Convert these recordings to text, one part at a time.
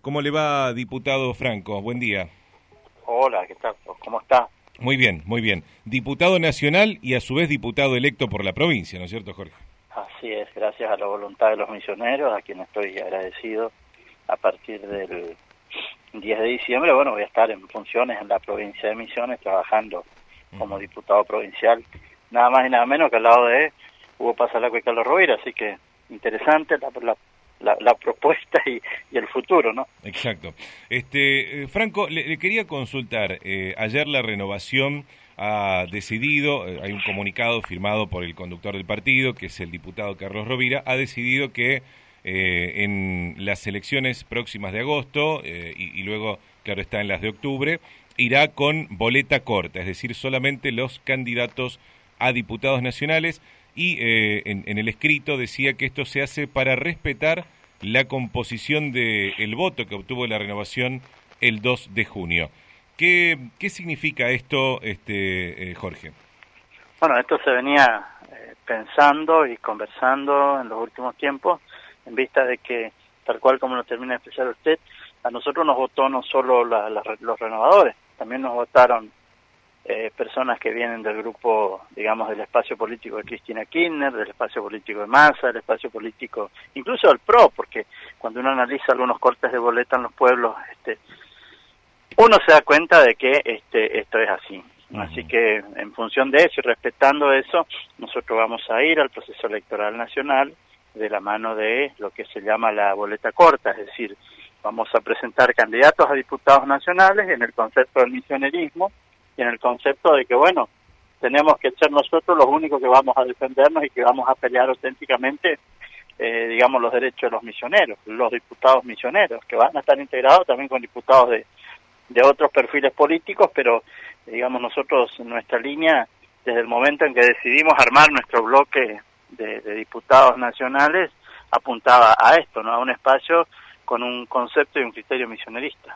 ¿Cómo le va, diputado Franco? Buen día. Hola, ¿qué tal? ¿Cómo está? Muy bien, muy bien. Diputado nacional y a su vez diputado electo por la provincia, ¿no es cierto, Jorge? Así es, gracias a la voluntad de los misioneros, a quien estoy agradecido. A partir del 10 de diciembre, bueno, voy a estar en funciones en la provincia de Misiones trabajando como diputado provincial, nada más y nada menos que al lado de Hugo Pasalaco y Carlos Rovira, así que interesante la, la la, propuesta y, el futuro, ¿no? Exacto. Este, eh, Franco, le, quería consultar, eh, ayer la renovación ha decidido, eh, hay un comunicado firmado por el conductor del partido, que es el diputado Carlos Rovira, ha decidido que en las elecciones próximas de agosto y, luego, claro, está en las de octubre, irá con boleta corta, es decir, solamente los candidatos a diputados nacionales y en, en, el escrito decía que esto se hace para respetar la composición del el voto que obtuvo la renovación el 2 de junio. ¿Qué, qué significa esto, este, eh, Jorge? Bueno, esto se venía eh, pensando y conversando en los últimos tiempos, en vista de que, tal cual como lo termina de expresar usted, a nosotros nos votó no solo los renovadores, también nos votaron eh, personas que vienen del grupo, digamos, del espacio político de Cristina Kirchner, del espacio político de Massa, del espacio político, incluso del PRO, porque cuando uno analiza algunos cortes de boleta en los pueblos, este, uno se da cuenta de que este, esto es así. Así que en función de eso y respetando eso, nosotros vamos a ir al proceso electoral nacional de la mano de lo que se llama la boleta corta, es decir, vamos a presentar candidatos a diputados nacionales en el concepto del misionerismo, y en el concepto de que, bueno, tenemos que ser nosotros los únicos que vamos a defendernos y que vamos a pelear auténticamente, eh, digamos, los derechos de los misioneros, los diputados misioneros, que van a estar integrados también con diputados de, de otros perfiles políticos, pero, digamos, nosotros, nuestra línea, desde el momento en que decidimos armar nuestro bloque de, diputados nacionales, apuntaba a esto, ¿no? A un espacio con un concepto y un criterio misionerista.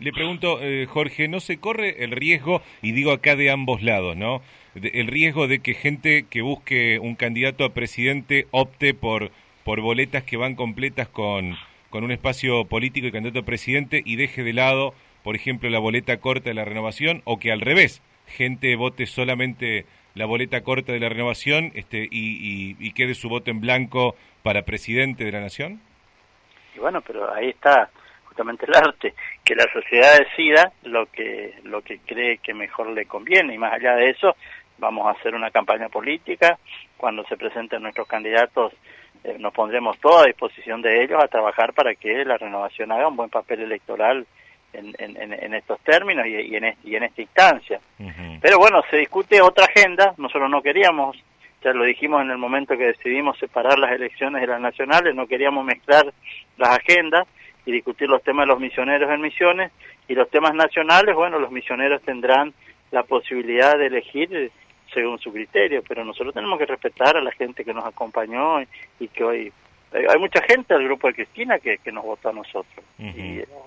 Le pregunto, eh, Jorge, ¿no se corre el riesgo, y digo acá de ambos lados, ¿no? el riesgo de que gente que busque un candidato a presidente opte por, por boletas que van completas con, con un espacio político y candidato a presidente y deje de lado, por ejemplo, la boleta corta de la renovación, o que al revés, gente vote solamente la boleta corta de la renovación este, y, y quede su voto en blanco para presidente de la nación? Y bueno, pero ahí está justamente el arte, que la sociedad decida lo que, lo que cree que mejor le conviene. Y más allá de eso vamos a hacer una campaña política, cuando se presenten nuestros candidatos eh, nos pondremos toda a disposición de ellos a trabajar para que la renovación haga un buen papel electoral en, en, en estos términos y, en, y en esta instancia. Pero bueno, se discute otra agenda, nosotros no queríamos, ya lo dijimos en el momento que decidimos separar las elecciones de las nacionales, no queríamos mezclar las agendas, y discutir los temas de los misioneros en misiones. Y los temas nacionales, bueno, los misioneros tendrán la posibilidad de elegir según su criterio, pero nosotros tenemos que respetar a la gente que nos acompañó y, que hoy hay mucha gente del grupo de Cristina que, que nos votó a nosotros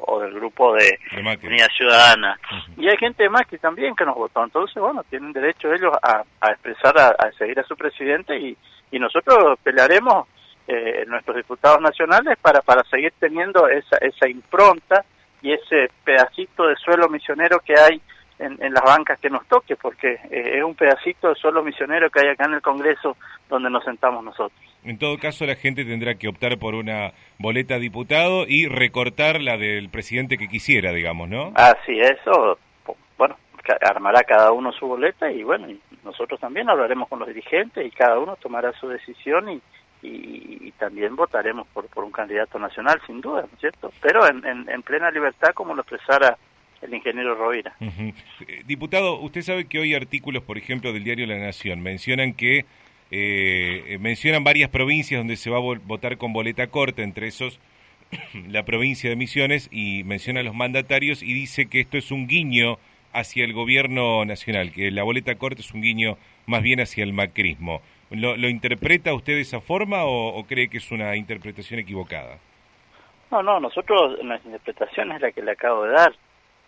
o del grupo de, Unidad Ciudadana. Y hay gente más que también que nos votó. Entonces bueno tienen derecho ellos a, a expresar a, a, seguir a su presidente y, y nosotros pelearemos eh, nuestros diputados nacionales para, para seguir teniendo esa, esa impronta y ese pedacito de suelo misionero que hay en, en las bancas que nos toque, porque eh, es un pedacito de suelo misionero que hay acá en el Congreso donde nos sentamos nosotros. En todo caso, la gente tendrá que optar por una boleta diputado y recortar la del presidente que quisiera, digamos, ¿no? Así, eso, bueno, armará cada uno su boleta y bueno, nosotros también hablaremos con los dirigentes y cada uno tomará su decisión y, y, también votaremos por, por un candidato nacional, sin duda, ¿no es cierto? Pero en, en, plena libertad, como lo expresara el ingeniero Rovira. Eh, diputado, usted sabe que hoy artículos, por ejemplo, del diario La Nación mencionan que eh, mencionan varias provincias donde se va a votar con boleta corta, entre esos la provincia de Misiones, y menciona a los mandatarios y dice que esto es un guiño hacia el gobierno nacional, que la boleta corta es un guiño más bien hacia el macrismo. ¿Lo, lo interpreta usted de esa forma o, cree que es una interpretación equivocada? No, no, nosotros, nuestra interpretación es la que le acabo de dar,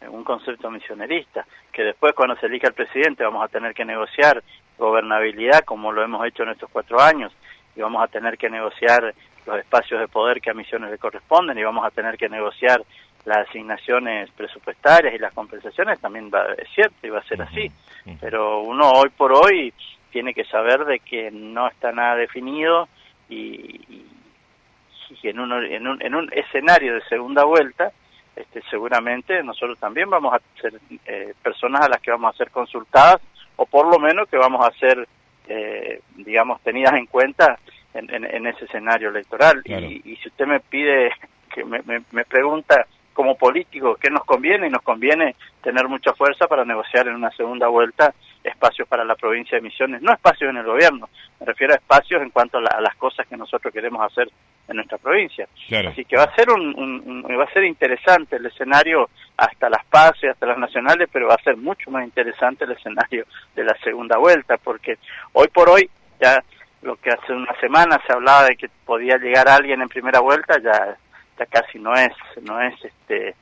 un concepto misionerista, que después cuando se elija el presidente vamos a tener que negociar gobernabilidad como lo hemos hecho en estos cuatro años y vamos a tener que negociar los espacios de poder que a Misiones le corresponden y vamos a tener que negociar las asignaciones presupuestarias y las compensaciones, también va, es cierto y va a ser así. Pero uno hoy por hoy tiene que saber de que no está nada definido y, y, en, uno, en, un, en un escenario de segunda vuelta, este, seguramente nosotros también vamos a ser eh, personas a las que vamos a ser consultadas o por lo menos que vamos a ser, eh, digamos, tenidas en cuenta en, en, ese escenario electoral. Y, y, si usted me pide, que me, me, me pregunta como político qué nos conviene, y nos conviene tener mucha fuerza para negociar en una segunda vuelta espacios para la provincia de Misiones, no espacios en el gobierno, me refiero a espacios en cuanto a, las cosas que nosotros queremos hacer en nuestra provincia. Así que va a ser un, va a ser interesante el escenario hasta las pases, hasta las nacionales, pero va a ser mucho más interesante el escenario de la segunda vuelta, porque hoy por hoy ya lo que hace una semana se hablaba de que podía llegar alguien en primera vuelta, ya, ya casi no es, no es este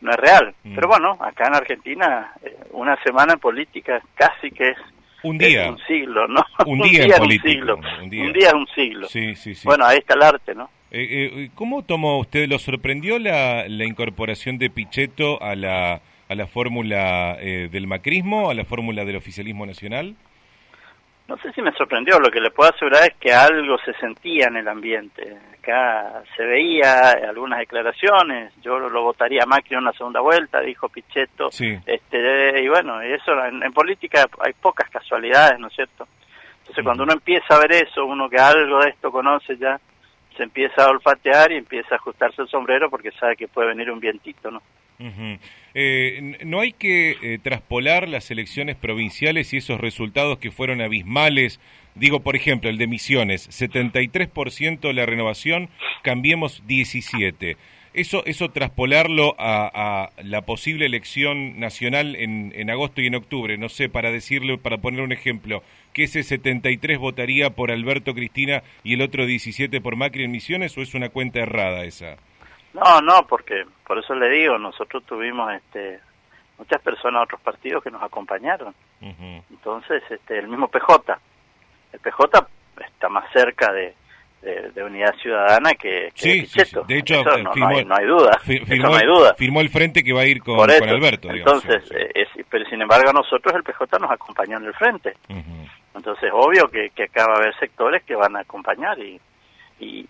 no es real. Mm. Pero bueno, acá en Argentina, eh, una semana en política casi que es un día. un siglo, ¿no? Un día, un un siglo. Un día. es un siglo. Sí, sí, sí. Bueno, ahí está el arte, ¿no? Eh, eh, ¿Cómo tomó usted, lo sorprendió la, la incorporación de Pichetto a la, a la fórmula del macrismo, a la fórmula del oficialismo nacional? No sé si me sorprendió, lo que le puedo asegurar es que algo se sentía en el ambiente. Acá se veía algunas declaraciones, yo lo votaría a Macri en una segunda vuelta, dijo Pichetto. Este, y bueno, eso en, política hay pocas casualidades, ¿no es cierto? Entonces cuando uno empieza a ver eso, uno que algo de esto conoce ya, se empieza a olfatear y empieza a ajustarse el sombrero porque sabe que puede venir un vientito, ¿no? Eh, no hay que eh, traspolar las elecciones provinciales y esos resultados que fueron abismales. Digo, por ejemplo, el de Misiones, 73% la renovación, cambiemos 17. Eso, eso traspolarlo a, la posible elección nacional en, en, agosto y en octubre, no sé, para decirle, para poner un ejemplo, que ese 73 votaría por Alberto Cristina y el otro 17 por Macri en Misiones, o es una cuenta errada esa? No, no, porque por eso le digo, nosotros tuvimos este muchas personas de otros partidos que nos acompañaron. Entonces, este el mismo PJ, el PJ está más cerca de, de, Unidad Ciudadana que, que sí, de hecho no, hay, no, hay, duda, firmó, no hay duda. Firmó el frente que va a ir con, con Alberto. Entonces, eh, pero sin embargo a nosotros el PJ nos acompañó en el frente. Entonces, obvio que, que acá va a haber sectores que van a acompañar y, y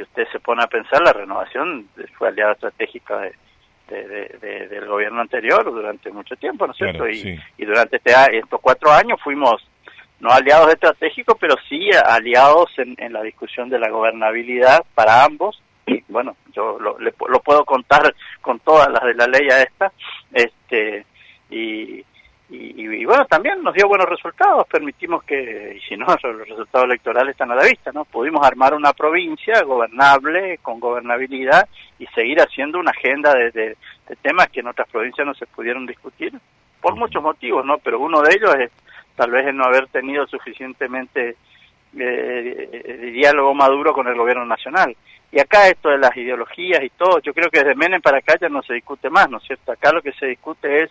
si usted se pone a pensar, la renovación fue aliada estratégica de, del gobierno anterior durante mucho tiempo, ¿no es cierto? y, y, durante este, estos cuatro años fuimos no aliados estratégicos, pero sí aliados en, en la discusión de la gobernabilidad para ambos. Y bueno, yo lo, lo puedo contar con todas las de la ley a esta. Este, y, y, bueno, también nos dio buenos resultados, permitimos que, y si no, los resultados electorales están a la vista, ¿no? Pudimos armar una provincia gobernable, con gobernabilidad, y seguir haciendo una agenda de, de, temas que en otras provincias no se pudieron discutir, por muchos motivos, ¿no? Pero uno de ellos es tal vez el no haber tenido suficientemente eh, diálogo maduro con el gobierno nacional. Y acá esto de las ideologías y todo, yo creo que desde Menem para acá ya no se discute más, ¿no es cierto? Acá lo que se discute es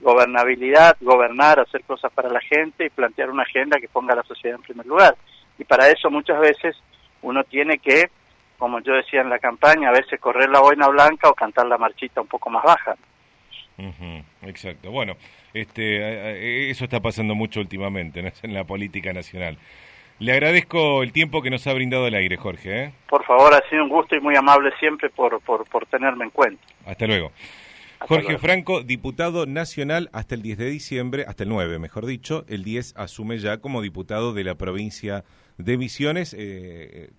gobernabilidad, gobernar, hacer cosas para la gente y plantear una agenda que ponga a la sociedad en primer lugar. Y para eso muchas veces uno tiene que, como yo decía en la campaña, a veces correr la boina blanca o cantar la marchita un poco más baja. exacto. Bueno, este, eso está pasando mucho últimamente en la política nacional. Le agradezco el tiempo que nos ha brindado el aire, Jorge. ¿eh? Por favor, ha sido un gusto y muy amable siempre por, por, por tenerme en cuenta. Hasta luego. Jorge Franco, diputado nacional hasta el 10 de diciembre, hasta el 9, mejor dicho, el 10 asume ya como diputado de la provincia de Misiones. Eh,